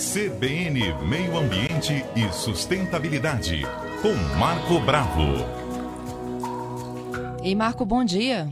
CBN Meio Ambiente e Sustentabilidade, com Marco Bravo. Ei, Marco, bom dia.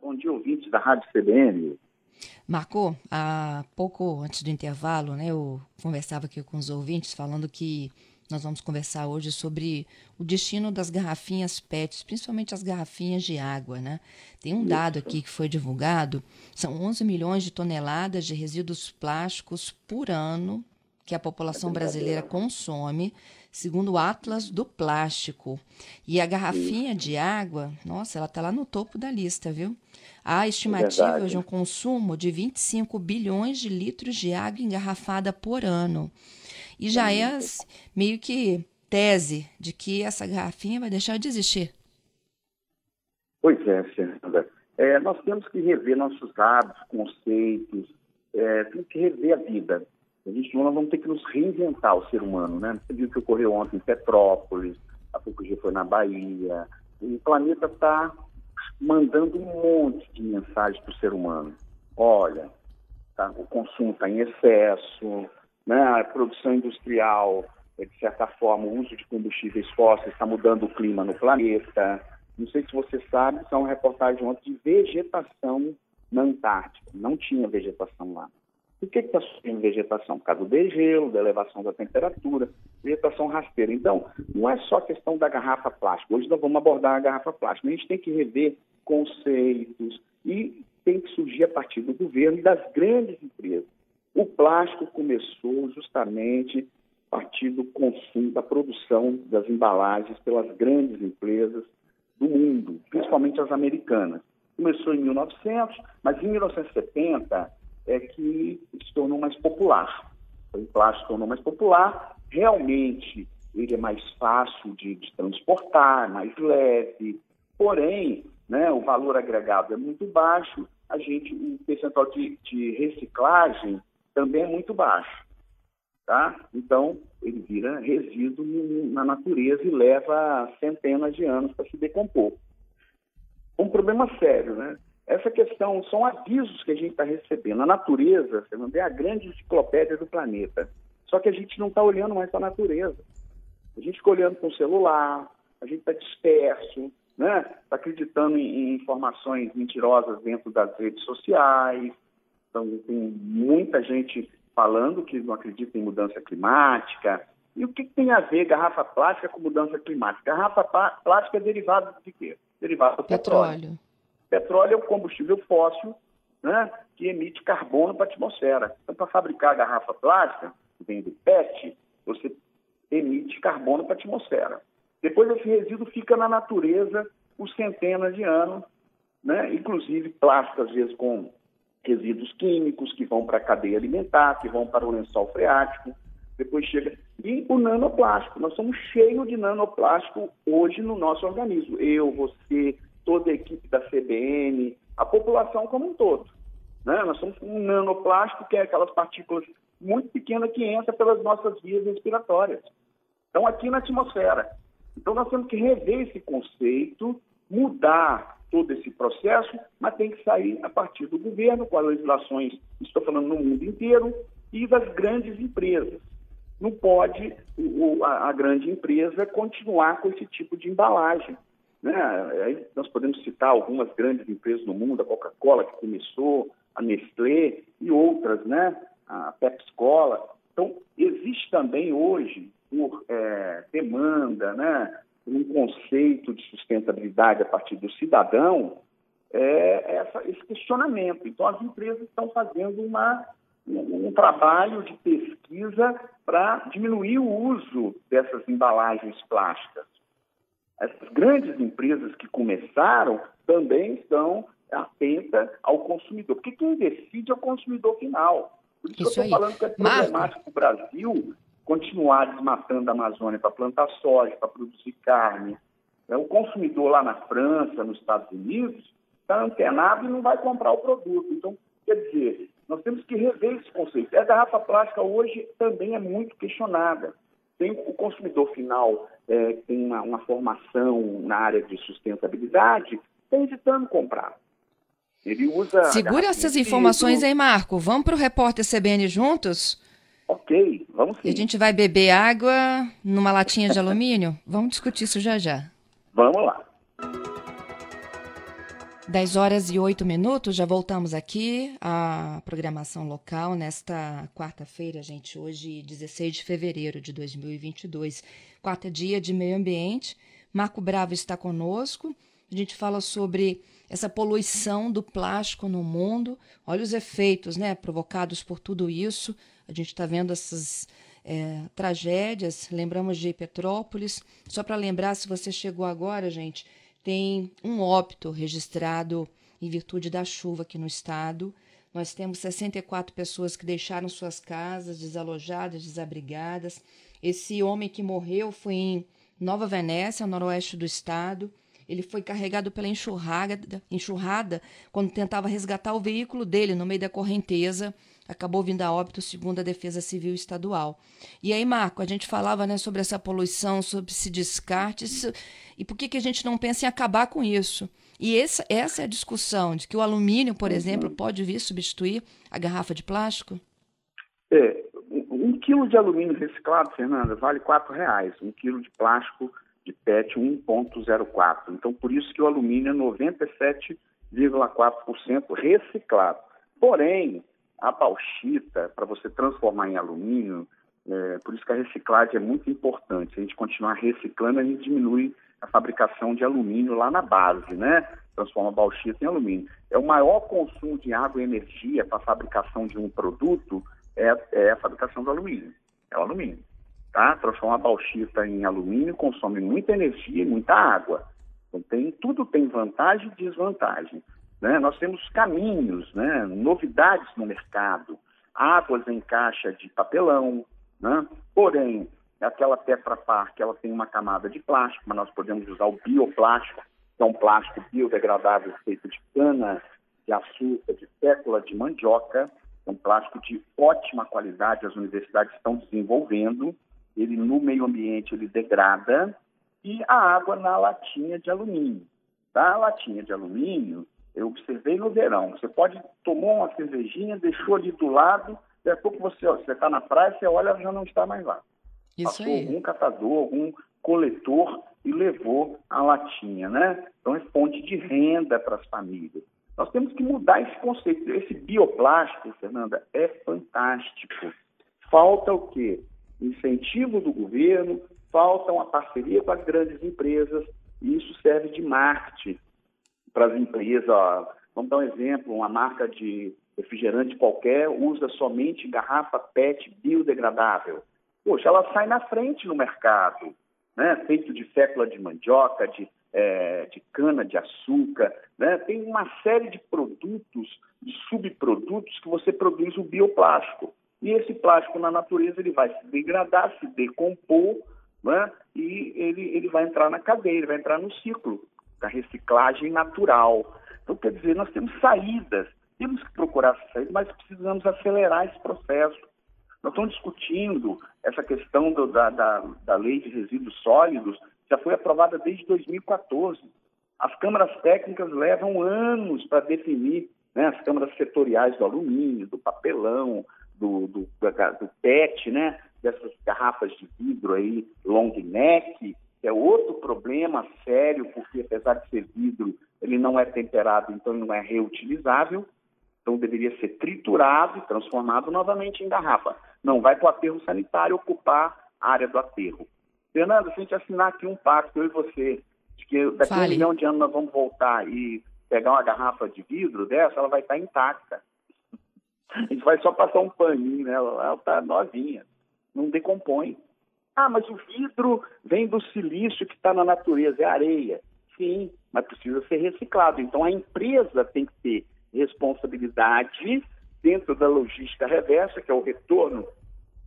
Bom dia, ouvintes da Rádio CBN. Marco, há pouco antes do intervalo, né, eu conversava aqui com os ouvintes falando que nós vamos conversar hoje sobre o destino das garrafinhas PETs, principalmente as garrafinhas de água. Né? Tem um dado aqui que foi divulgado: são 11 milhões de toneladas de resíduos plásticos por ano que a população brasileira consome, segundo o Atlas do Plástico. E a garrafinha de água, nossa, ela está lá no topo da lista, viu? Há estimativas de um consumo de 25 bilhões de litros de água engarrafada por ano. E já é meio que tese de que essa garrafinha vai deixar de existir. Pois é, Fernanda. É, nós temos que rever nossos hábitos, conceitos, é, temos que rever a vida. A gente nós vamos ter que nos reinventar, o ser humano, né? Você viu o que ocorreu ontem em Petrópolis, há pouco dia foi na Bahia. O planeta está mandando um monte de mensagens para o ser humano. Olha, tá, o consumo está em excesso, né? A produção industrial, é, de certa forma, o uso de combustíveis fósseis está mudando o clima no planeta. Não sei se você sabe, são reportagens ontem de vegetação na Antártica. Não tinha vegetação lá. Por que está surgindo vegetação? Por causa do degelo, da elevação da temperatura, vegetação rasteira. Então, não é só questão da garrafa plástica. Hoje nós vamos abordar a garrafa plástica. A gente tem que rever conceitos e tem que surgir a partir do governo e das grandes empresas. O plástico começou justamente a partir do consumo, da produção das embalagens pelas grandes empresas do mundo, principalmente as americanas. Começou em 1900, mas em 1970 é que se tornou mais popular. O plástico se tornou mais popular, realmente ele é mais fácil de, de transportar, mais leve, porém, né, o valor agregado é muito baixo, a gente, o percentual de, de reciclagem também é muito baixo. Tá? Então, ele vira resíduo na natureza e leva centenas de anos para se decompor. Um problema sério, né? Essa questão são avisos que a gente está recebendo. A natureza, Fernando, é a grande enciclopédia do planeta. Só que a gente não está olhando mais para a natureza. A gente fica olhando com o celular, a gente está disperso, né? Está acreditando em informações mentirosas dentro das redes sociais, então, tem muita gente falando que não acredita em mudança climática. E o que, tem a ver garrafa plástica com mudança climática? Garrafa plástica é derivado de quê? Derivado do petróleo. Petróleo, petróleo é o combustível fóssil né, que emite carbono para a atmosfera. Então, para fabricar a garrafa plástica, que vem do PET, você emite carbono para a atmosfera. Depois esse resíduo fica na natureza por centenas de anos, né? inclusive plástico, às vezes, com resíduos químicos que vão para a cadeia alimentar, que vão para o lençol freático, depois chega. E o nanoplástico. Nós somos cheios de nanoplástico hoje no nosso organismo. Eu, você, toda a equipe da CBN, a população como um todo. Né? Nós somos um nanoplástico, que é aquelas partículas muito pequenas que entram pelas nossas vias respiratórias. Então, aqui na atmosfera. Então, nós temos que rever esse conceito, mudar todo esse processo, mas tem que sair a partir do governo, com as legislações, estou falando no mundo inteiro, e das grandes empresas. Não pode o, a, a, grande empresa continuar com esse tipo de embalagem. Né? Nós podemos citar algumas grandes empresas no mundo, a Coca-Cola que começou, a Nestlé e outras, né? a Pepsi Cola. Então, existe também hoje, por é, demanda, né? Um conceito de sustentabilidade a partir do cidadão, é essa, esse questionamento. Então, as empresas estão fazendo uma, um, um trabalho de pesquisa para diminuir o uso dessas embalagens plásticas. Essas grandes empresas que começaram também estão atentas ao consumidor, porque quem decide é o consumidor final. Por isso, isso eu estou falando que é problemático o Brasil continuar desmatando a Amazônia para plantar soja, para produzir carne. É, o consumidor lá na França, nos Estados Unidos, está antenado e não vai comprar o produto. Então, quer dizer, nós temos que rever esse conceito. A garrafa plástica hoje também é muito questionada. Tem o consumidor final é, tem uma, uma formação na área de sustentabilidade, está evitando comprar. Ele usa. Segura essas informações aí, Marco. Vamos para o repórter CBN juntos? Ok, vamos sim. E a gente vai beber água numa latinha de alumínio? Vamos discutir isso já já. Vamos lá. 10 horas e 8 minutos, já voltamos aqui à programação local nesta quarta-feira, gente, hoje 16 de fevereiro de 2022, quarta dia de meio ambiente. Marco Bravo está conosco. A gente fala sobre essa poluição do plástico no mundo. Olha os efeitos né, provocados por tudo isso. A gente está vendo essas é, tragédias. Lembramos de Petrópolis. Só para lembrar, se você chegou agora, gente, tem um óbito registrado em virtude da chuva aqui no estado. Nós temos 64 pessoas que deixaram suas casas desalojadas, desabrigadas. Esse homem que morreu foi em Nova Venécia, noroeste do estado. Ele foi carregado pela enxurrada, enxurrada quando tentava resgatar o veículo dele no meio da correnteza. Acabou vindo a óbito, segundo a Defesa Civil Estadual. E aí, Marco, a gente falava né, sobre essa poluição, sobre esse descarte, isso, e por que, que a gente não pensa em acabar com isso? E essa, essa é a discussão de que o alumínio, por exemplo, pode vir substituir a garrafa de plástico? É, um quilo de alumínio reciclado, Fernanda, vale R$ reais. Um quilo de plástico de PET 1,04. Então, por isso que o alumínio é 97,4% reciclado. Porém, a bauxita, para você transformar em alumínio, é, por isso que a reciclagem é muito importante. Se a gente continuar reciclando, a gente diminui a fabricação de alumínio lá na base, né? Transforma bauxita em alumínio. É o maior consumo de água e energia para a fabricação de um produto é, é a fabricação do alumínio. É o alumínio tá? Transforma a bauxita em alumínio, consome muita energia e muita água. Então, tem, tudo tem vantagem e desvantagem. Né? Nós temos caminhos, né? novidades no mercado, águas em caixa de papelão, né? porém, aquela Tetra Pak, ela tem uma camada de plástico, mas nós podemos usar o bioplástico, que é um plástico biodegradável feito de cana, de açúcar, de fécula de mandioca, é um plástico de ótima qualidade, as universidades estão desenvolvendo, ele no meio ambiente ele degrada, e a água na latinha de alumínio. Da latinha de alumínio, eu observei no verão, você pode tomar uma cervejinha, deixou ali do lado, daqui a pouco você está na praia, você olha, ela já não está mais lá. Isso Passou aí. algum catador, algum coletor e levou a latinha, né? Então é fonte de renda para as famílias. Nós temos que mudar esse conceito. Esse bioplástico, Fernanda, é fantástico. Falta o quê? Incentivo do governo, falta uma parceria com as grandes empresas, e isso serve de marketing para as empresas. Vamos dar um exemplo: uma marca de refrigerante qualquer usa somente garrafa PET biodegradável. Poxa, ela sai na frente no mercado, né? feito de fécula de mandioca, de, é, de cana de açúcar. Né? Tem uma série de produtos, de subprodutos que você produz o bioplástico. E esse plástico na natureza ele vai se degradar, se decompor, né? e ele, ele vai entrar na cadeia, ele vai entrar no ciclo da reciclagem natural. Então, quer dizer, nós temos saídas, temos que procurar saídas, mas precisamos acelerar esse processo. Nós estamos discutindo essa questão do, da, da, da lei de resíduos sólidos, já foi aprovada desde 2014. As câmaras técnicas levam anos para definir, né, as câmaras setoriais do alumínio, do papelão, do, do, do PET, né? dessas garrafas de vidro aí, long neck, que é outro problema sério, porque apesar de ser vidro, ele não é temperado, então não é reutilizável, então deveria ser triturado e transformado novamente em garrafa. Não vai para o aterro sanitário ocupar a área do aterro. Fernando, se a gente assinar aqui um pacto, eu e você, de que daqui a um milhão de anos nós vamos voltar e pegar uma garrafa de vidro dessa, ela vai estar intacta. A gente vai só passar um paninho nela, ela está novinha, não decompõe. Ah, mas o vidro vem do silício que está na natureza, é areia. Sim, mas precisa ser reciclado. Então a empresa tem que ter responsabilidade dentro da logística reversa, que é o retorno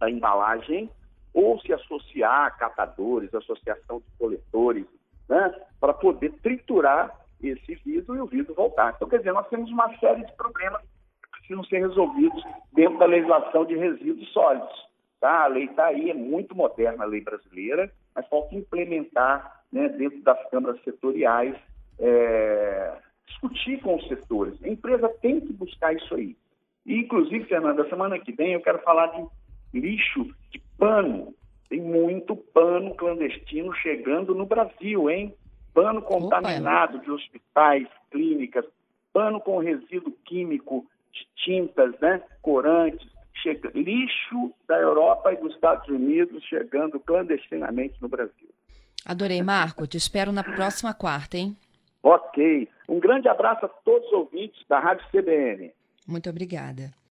da embalagem, ou se associar a catadores, associação de coletores, né, para poder triturar esse vidro e o vidro voltar. Então, quer dizer, nós temos uma série de problemas precisam ser resolvidos dentro da legislação de resíduos sólidos. Tá? A lei está aí, é muito moderna a lei brasileira, mas falta implementar né, dentro das câmaras setoriais é, discutir com os setores. A empresa tem que buscar isso aí. E, inclusive, Fernanda, semana que vem eu quero falar de lixo de pano. Tem muito pano clandestino chegando no Brasil, hein? Pano contaminado Opa. de hospitais, clínicas, pano com resíduo químico tintas, né? Corantes, chega, lixo da Europa e dos Estados Unidos chegando clandestinamente no Brasil. Adorei, Marco. Te espero na próxima quarta, hein? Ok. Um grande abraço a todos os ouvintes da Rádio CBN. Muito obrigada.